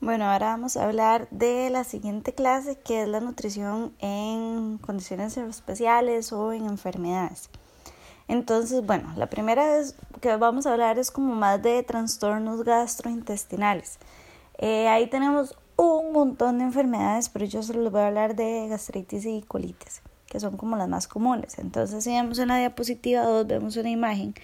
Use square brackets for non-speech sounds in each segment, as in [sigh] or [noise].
Bueno, ahora vamos a hablar de la siguiente clase que es la nutrición en condiciones especiales o en enfermedades. Entonces, bueno, la primera vez que vamos a hablar es como más de trastornos gastrointestinales. Eh, ahí tenemos un montón de enfermedades, pero yo solo les voy a hablar de gastritis y colitis, que son como las más comunes. Entonces, si vemos en la diapositiva 2, vemos una imagen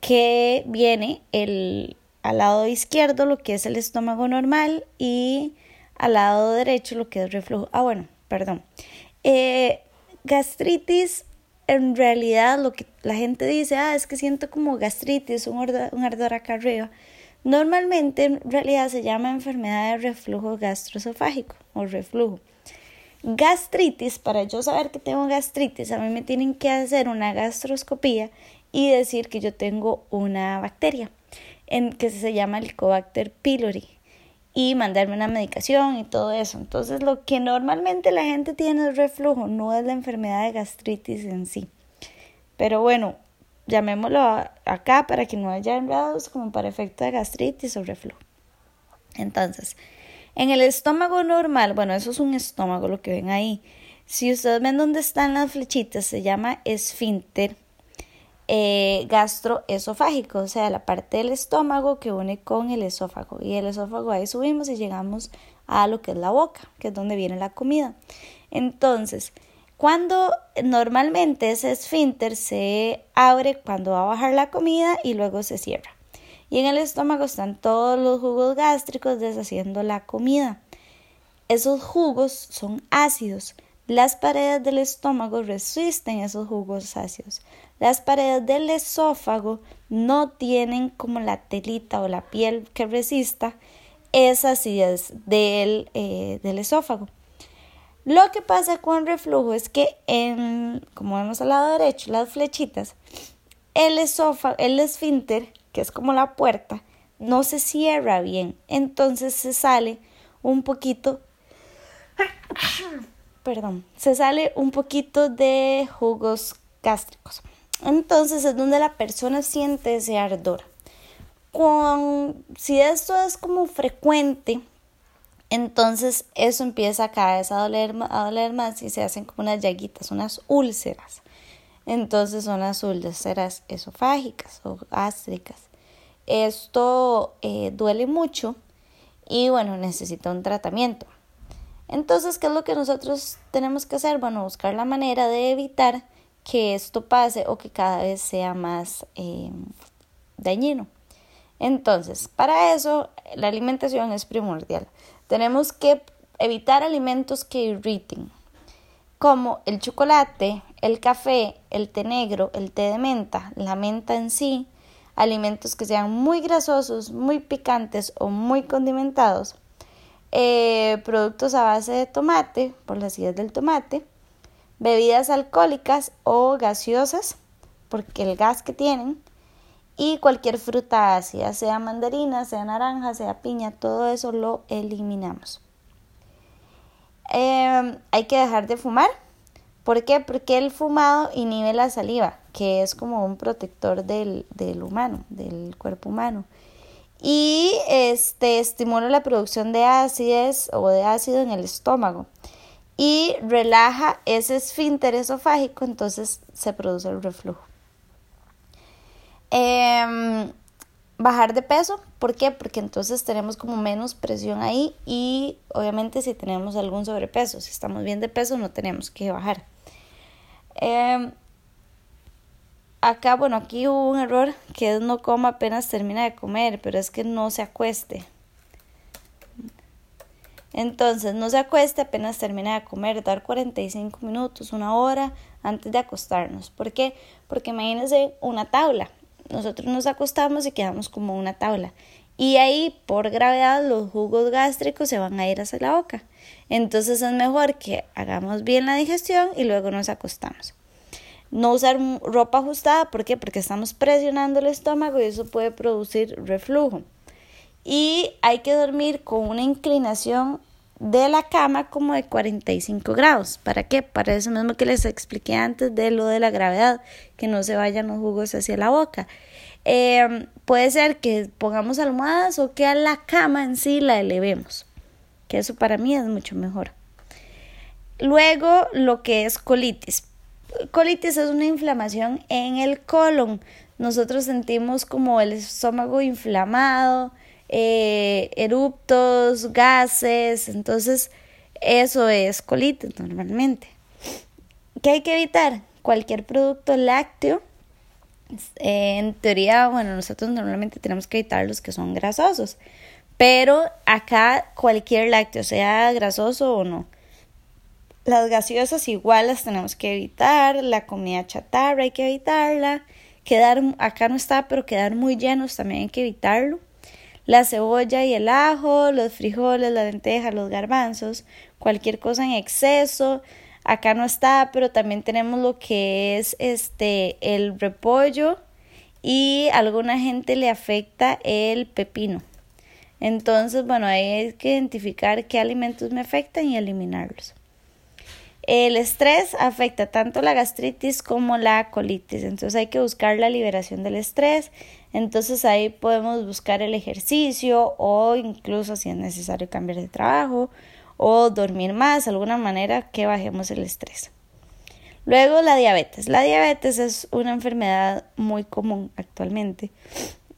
que viene el al lado izquierdo lo que es el estómago normal y al lado derecho lo que es reflujo. Ah, bueno, perdón. Eh, gastritis, en realidad lo que la gente dice, ah, es que siento como gastritis, un, un ardor acá arriba. Normalmente en realidad se llama enfermedad de reflujo gastroesofágico o reflujo. Gastritis, para yo saber que tengo gastritis, a mí me tienen que hacer una gastroscopía y decir que yo tengo una bacteria en, que se llama el Helicobacter pylori y mandarme una medicación y todo eso. Entonces lo que normalmente la gente tiene es reflujo, no es la enfermedad de gastritis en sí. Pero bueno, llamémoslo acá para que no haya enredados como para efecto de gastritis o reflujo. Entonces, en el estómago normal, bueno, eso es un estómago lo que ven ahí. Si ustedes ven dónde están las flechitas, se llama esfínter eh, gastroesofágico, o sea, la parte del estómago que une con el esófago. Y el esófago ahí subimos y llegamos a lo que es la boca, que es donde viene la comida. Entonces, cuando normalmente ese esfínter se abre cuando va a bajar la comida y luego se cierra. Y en el estómago están todos los jugos gástricos deshaciendo la comida. Esos jugos son ácidos. Las paredes del estómago resisten esos jugos ácidos. Las paredes del esófago no tienen como la telita o la piel que resista esa acidez del, eh, del esófago. Lo que pasa con reflujo es que, en, como vemos al lado derecho, las flechitas, el esófago, el esfínter, que es como la puerta, no se cierra bien. Entonces se sale un poquito, perdón, se sale un poquito de jugos gástricos. Entonces es donde la persona siente ese ardor. Con, si esto es como frecuente, entonces eso empieza cada vez a doler, doler más y se hacen como unas llaguitas, unas úlceras. Entonces son las úlceras esofágicas o gástricas. Esto eh, duele mucho y bueno, necesita un tratamiento. Entonces, ¿qué es lo que nosotros tenemos que hacer? Bueno, buscar la manera de evitar que esto pase o que cada vez sea más eh, dañino. Entonces, para eso la alimentación es primordial. Tenemos que evitar alimentos que irriten, como el chocolate, el café, el té negro, el té de menta, la menta en sí, alimentos que sean muy grasosos, muy picantes o muy condimentados, eh, productos a base de tomate, por las ideas del tomate, bebidas alcohólicas o gaseosas, porque el gas que tienen, y cualquier fruta ácida, sea mandarina, sea naranja, sea piña, todo eso lo eliminamos. Em, hay que dejar de fumar. ¿Por qué? Porque el fumado inhibe la saliva, que es como un protector del, del humano, del cuerpo humano. Y este estimula la producción de ácidos o de ácido en el estómago y relaja ese esfínter esofágico, entonces se produce el reflujo. Em, bajar de peso, ¿por qué? Porque entonces tenemos como menos presión ahí y obviamente si tenemos algún sobrepeso, si estamos bien de peso no tenemos que bajar. Em, acá, bueno, aquí hubo un error que es no coma apenas termina de comer, pero es que no se acueste. Entonces, no se acueste apenas termina de comer, dar 45 minutos, una hora antes de acostarnos. ¿Por qué? Porque imagínense una tabla. Nosotros nos acostamos y quedamos como una tabla. Y ahí, por gravedad, los jugos gástricos se van a ir hacia la boca. Entonces es mejor que hagamos bien la digestión y luego nos acostamos. No usar ropa ajustada, ¿por qué? Porque estamos presionando el estómago y eso puede producir reflujo y hay que dormir con una inclinación de la cama como de 45 grados. ¿Para qué? Para eso mismo que les expliqué antes de lo de la gravedad, que no se vayan los jugos hacia la boca. Em, puede ser que pongamos almohadas o que a la cama en sí la elevemos, que eso para mí es mucho mejor. Luego, lo que es colitis. Colitis es una inflamación en el colon. Nosotros sentimos como el estómago inflamado, eh, eruptos, gases, entonces eso es colitis normalmente. ¿Qué hay que evitar? Cualquier producto lácteo. Eh, en teoría, bueno, nosotros normalmente tenemos que evitar los que son grasosos, pero acá cualquier lácteo, sea grasoso o no. Las gaseosas igual las tenemos que evitar, la comida chatarra hay que evitarla, quedar, acá no está, pero quedar muy llenos también hay que evitarlo. La cebolla y el ajo, los frijoles, la lenteja, los garbanzos, cualquier cosa en exceso, acá no está, pero también tenemos lo que es este el repollo y a alguna gente le afecta el pepino. Entonces, bueno, hay que identificar qué alimentos me afectan y eliminarlos. El estrés afecta tanto la gastritis como la colitis, entonces hay que buscar la liberación del estrés, entonces ahí podemos buscar el ejercicio o incluso si es necesario cambiar de trabajo o dormir más, alguna manera que bajemos el estrés. Luego la diabetes. La diabetes es una enfermedad muy común actualmente.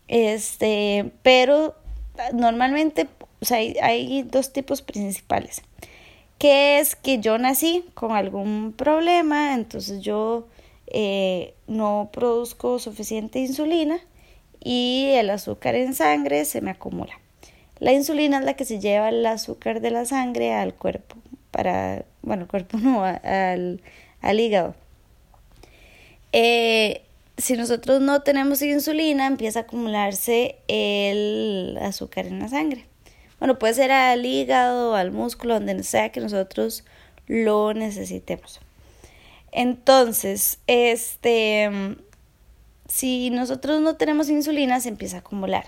Este, pero normalmente hay, hay dos tipos principales que es que yo nací con algún problema, entonces yo eh, no produzco suficiente insulina y el azúcar en sangre se me acumula. La insulina es la que se lleva el azúcar de la sangre al cuerpo, para, bueno, el cuerpo [laughs] no, al, al hígado. Eh, si nosotros no tenemos insulina, empieza a acumularse el azúcar en la sangre. Bueno, puede ser al hígado, al músculo, donde sea que nosotros lo necesitemos. Entonces, este, si nosotros no tenemos insulina, se empieza a acumular.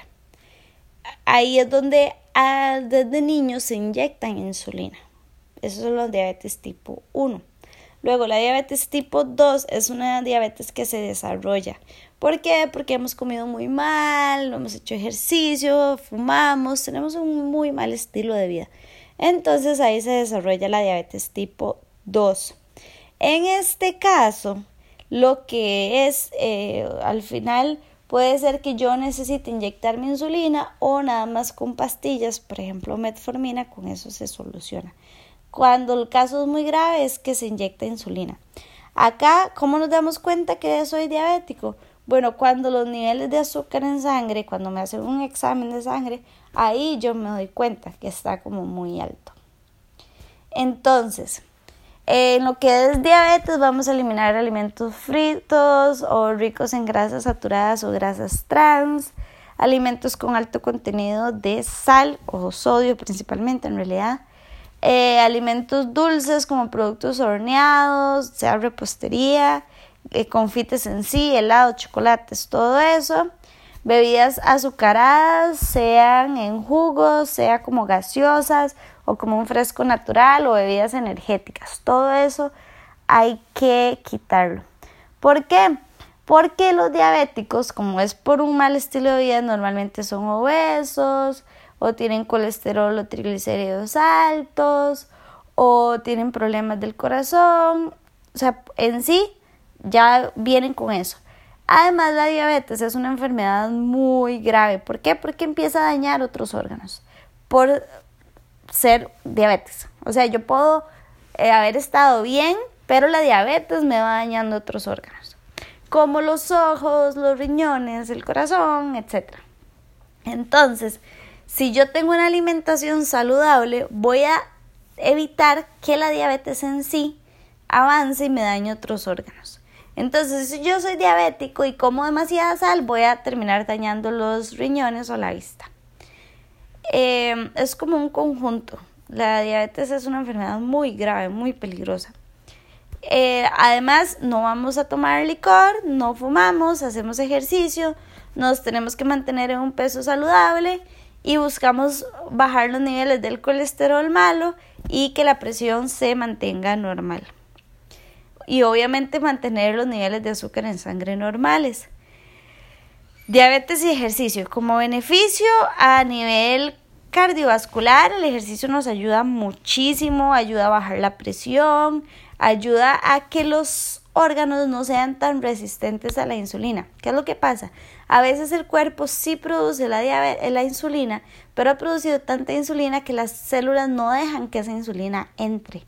Ahí es donde ah, desde niños se inyectan insulina. Esos son los diabetes tipo 1. Luego, la diabetes tipo 2 es una diabetes que se desarrolla ¿Por qué? Porque hemos comido muy mal, no hemos hecho ejercicio, fumamos, tenemos un muy mal estilo de vida. Entonces ahí se desarrolla la diabetes tipo 2. En este caso, lo que es eh, al final puede ser que yo necesite inyectar mi insulina o nada más con pastillas, por ejemplo metformina, con eso se soluciona. Cuando el caso es muy grave es que se inyecta insulina. Acá, ¿cómo nos damos cuenta que soy diabético? Bueno, cuando los niveles de azúcar en sangre, cuando me hacen un examen de sangre, ahí yo me doy cuenta que está como muy alto. Entonces, en lo que es diabetes vamos a eliminar alimentos fritos o ricos en grasas saturadas o grasas trans, alimentos con alto contenido de sal o sodio principalmente en realidad, eh, alimentos dulces como productos horneados, sea repostería, eh, confites en sí, helado, chocolates, todo eso. Bebidas azucaradas, sean en jugos, sea como gaseosas o como un fresco natural o bebidas energéticas. Todo eso hay que quitarlo. ¿Por qué? Porque los diabéticos, como es por un mal estilo de vida, normalmente son obesos o tienen colesterol o triglicéridos altos o tienen problemas del corazón. O sea, en sí ya vienen con eso. Además, la diabetes es una enfermedad muy grave. ¿Por qué? Porque empieza a dañar otros órganos por ser diabetes. O sea, yo puedo eh, haber estado bien, pero la diabetes me va dañando otros órganos, como los ojos, los riñones, el corazón, etc. Entonces, si yo tengo una alimentación saludable, voy a evitar que la diabetes en sí avance y me dañe otros órganos. Entonces, si yo soy diabético y como demasiada sal, voy a terminar dañando los riñones o la vista. Em, es como un conjunto. La diabetes es una enfermedad muy grave, muy peligrosa. Eh, además, no vamos a tomar licor, no fumamos, hacemos ejercicio, nos tenemos que mantener en un peso saludable y buscamos bajar los niveles del colesterol malo y que la presión se mantenga normal y obviamente mantener los niveles de azúcar en sangre normales. Diabetes y ejercicio. Como beneficio a nivel cardiovascular, el ejercicio nos ayuda muchísimo, ayuda a bajar la presión, ayuda a que los órganos no sean tan resistentes a la insulina. ¿Qué es lo que pasa? A veces el cuerpo sí produce la, la insulina, pero ha producido tanta insulina que las células no dejan que esa insulina entre.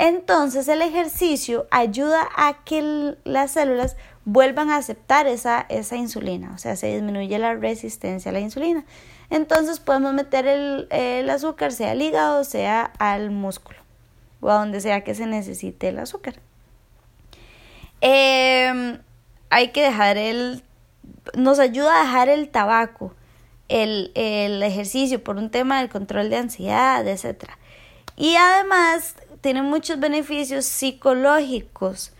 Entonces el ejercicio ayuda a que las células vuelvan a aceptar esa, esa insulina, o sea, se disminuye la resistencia a la insulina. Entonces podemos meter el, el azúcar, sea al hígado, sea al músculo, o a donde sea que se necesite el azúcar. Em, hay que dejar el, nos ayuda a dejar el tabaco, el, el ejercicio por un tema del control de ansiedad, etc. Y además tiene muchos beneficios psicológicos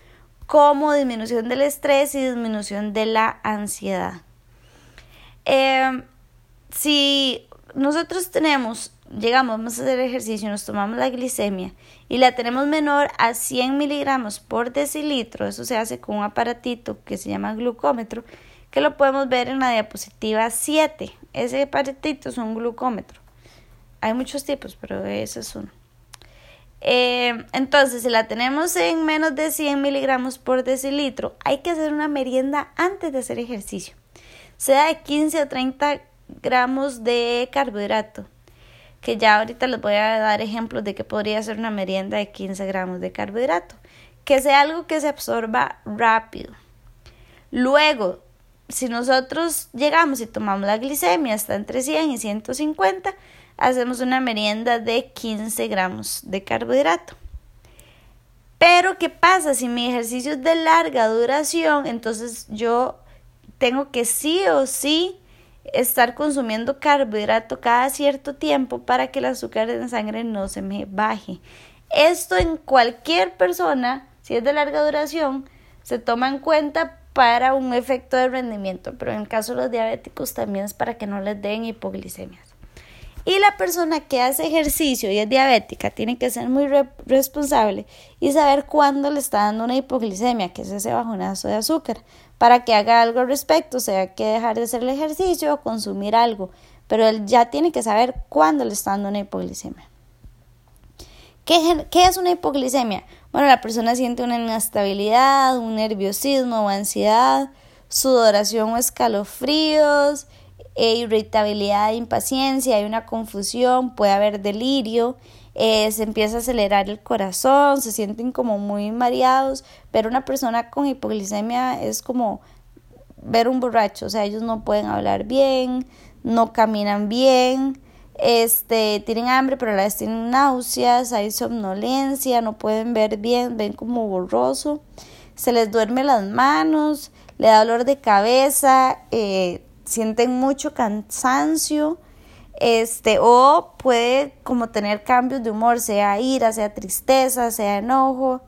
como disminución del estrés y disminución de la ansiedad. Em, si nosotros tenemos, llegamos a hacer ejercicio, nos tomamos la glicemia y la tenemos menor a 100 miligramos por decilitro, eso se hace con un aparatito que se llama glucómetro, que lo podemos ver en la diapositiva 7. Ese aparatito es un glucómetro. Hay muchos tipos, pero ese es uno. Eh, entonces, si la tenemos en menos de 100 miligramos por decilitro, hay que hacer una merienda antes de hacer ejercicio, sea de 15 o 30 gramos de carbohidrato, que ya ahorita les voy a dar ejemplos de que podría ser una merienda de 15 gramos de carbohidrato, que sea algo que se absorba rápido. Luego, si nosotros llegamos y tomamos la glicemia está entre 100 y 150, hacemos una merienda de 15 gramos de carbohidrato. Pero, ¿qué pasa? Si mi ejercicio es de larga duración, entonces yo tengo que sí o sí estar consumiendo carbohidrato cada cierto tiempo para que el azúcar en sangre no se me baje. Esto en cualquier persona, si es de larga duración, se toma en cuenta para un efecto de rendimiento, pero en el caso de los diabéticos también es para que no les den hipoglicemias. Y la persona que hace ejercicio y es diabética tiene que ser muy responsable y saber cuándo le está dando una hipoglicemia, que es ese bajonazo de azúcar, para que haga algo al respecto, sea, que dejar de hacer el ejercicio o consumir algo, pero él ya tiene que saber cuándo le está dando una hipoglicemia. ¿Qué, ¿Qué es una hipoglicemia? Bueno, la persona siente una inestabilidad, un nerviosismo o ansiedad, sudoración o escalofríos, e irritabilidad, impaciencia, hay una confusión, puede haber delirio, eh, se empieza a acelerar el corazón, se sienten como muy mareados, pero una persona con hipoglicemia es como ver un borracho, o sea, ellos no pueden hablar bien, no caminan bien, este, tienen hambre, pero a la vez tienen náuseas, hay somnolencia, no pueden ver bien, ven como borroso, se les duerme las manos, le da dolor de cabeza, eh, sienten mucho cansancio, este, o puede como tener cambios de humor, sea ira, sea tristeza, sea enojo.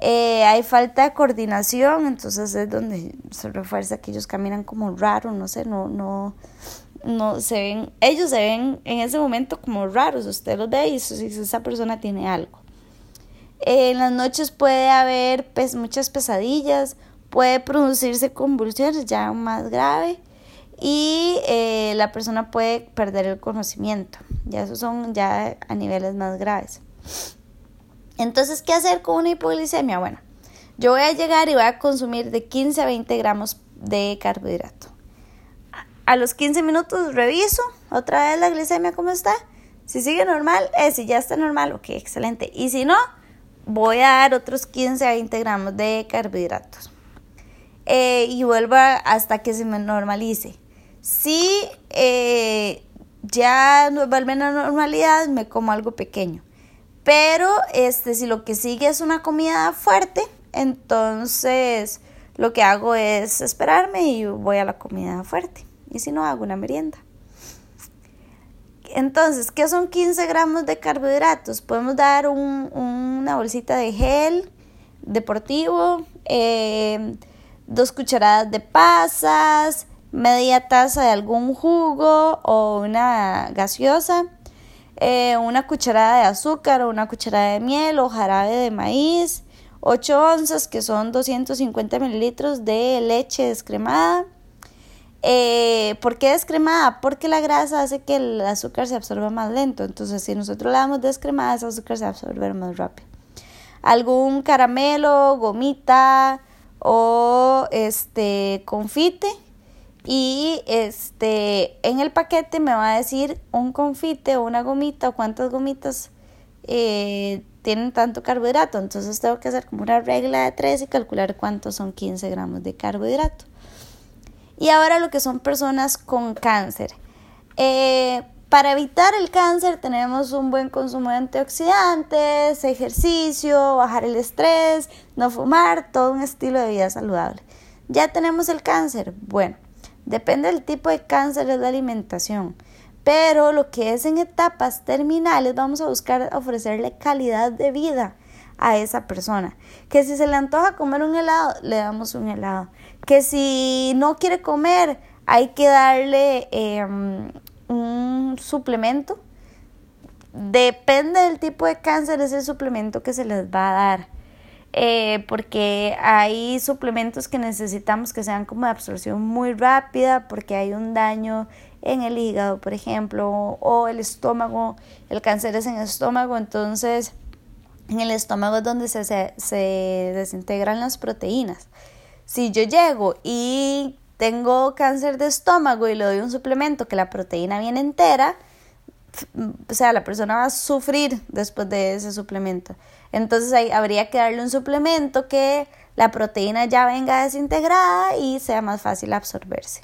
Eh, hay falta de coordinación, entonces es donde se refuerza que ellos caminan como raro, no sé, no, no, no se ven, ellos se ven en ese momento como raros, usted los ve y si esa persona tiene algo. en las noches puede haber pues, muchas pesadillas, puede producirse convulsiones ya más grave y eh, la persona puede perder el conocimiento. Ya esos son ya a niveles más graves. Entonces, ¿qué hacer con una hipoglicemia? Bueno, yo voy a llegar y voy a consumir de 15 a 20 gramos de carbohidrato. A los 15 minutos reviso otra vez la glicemia cómo está. Si sigue normal, eh, si ya está normal, ok, excelente. Y si no, voy a dar otros 15 a 20 gramos de carbohidratos. Eh, y vuelvo hasta que se me normalice. Si eh, ya vuelve a la normalidad, me como algo pequeño. Pero este, si lo que sigue es una comida fuerte, entonces lo que hago es esperarme y voy a la comida fuerte. Y si no, hago una merienda. Entonces, ¿qué son 15 gramos de carbohidratos? Podemos dar una bolsita de gel deportivo, eh, dos cucharadas de pasas, media taza de algún jugo o una gaseosa, eh, una cucharada de azúcar o una cucharada de miel o jarabe de maíz, 8 onzas que son 250 mililitros de leche descremada, Eh, ¿Por qué descremada? Porque la grasa hace que el azúcar se absorba más lento. Entonces, si nosotros le damos descremada, ese azúcar se absorbe más rápido. Algún caramelo, gomita o este confite. Y este en el paquete me va a decir un confite o una gomita o cuántas gomitas eh, tienen tanto carbohidrato. Entonces tengo que hacer como una regla de tres y calcular cuántos son 15 gramos de carbohidrato. Y ahora lo que son personas con cáncer. Eh, para evitar el cáncer tenemos un buen consumo de antioxidantes, ejercicio, bajar el estrés, no fumar, todo un estilo de vida saludable. Ya tenemos el cáncer. Bueno, depende del tipo de cáncer es la alimentación. Pero lo que es en etapas terminales, vamos a buscar ofrecerle calidad de vida a esa persona. Que si se le antoja comer un helado, le damos un helado. Que si no quiere comer, hay que darle em, un suplemento. Depende del tipo de cáncer, es el suplemento que se les va a dar. Eh, porque hay suplementos que necesitamos que sean como de absorción muy rápida, porque hay un daño en el hígado, por ejemplo, o el estómago, el cáncer es en el estómago, entonces en el estómago es donde se, se, desintegran las proteínas. Si yo llego y tengo cáncer de estómago y le doy un suplemento que la proteína viene entera, o sea, la persona va a sufrir después de ese suplemento. Entonces ahí habría que darle un suplemento que la proteína ya venga desintegrada y sea más fácil absorberse.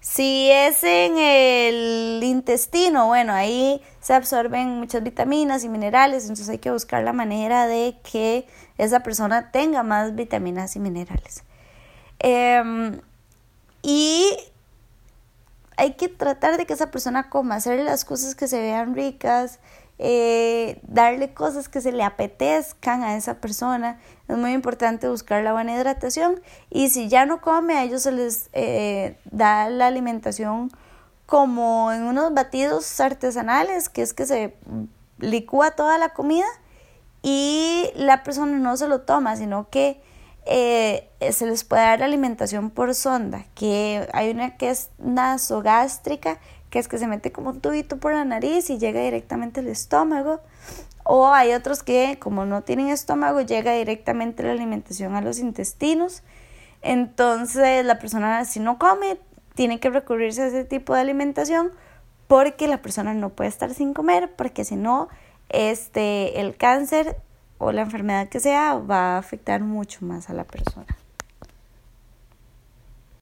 Si es en el intestino, bueno, ahí se absorben muchas vitaminas y minerales, entonces hay que buscar la manera de que esa persona tenga más vitaminas y minerales. Em, y hay que tratar de que esa persona coma, hacerle las cosas que se vean ricas, eh, darle cosas que se le apetezcan a esa persona. Es muy importante buscar la buena hidratación y si ya no come, a ellos se les eh, da la alimentación como en unos batidos artesanales, que es que se licúa toda la comida y la persona no se lo toma, sino que eh, se les puede dar alimentación por sonda, que hay una que es nasogástrica, que es que se mete como un tubito por la nariz y llega directamente al estómago. O hay otros que, como no tienen estómago, llega directamente la alimentación a los intestinos. Entonces, la persona, si no come, tiene que recurrirse a ese tipo de alimentación porque la persona no puede estar sin comer, porque si no, este, el cáncer o la enfermedad que sea va a afectar mucho más a la persona.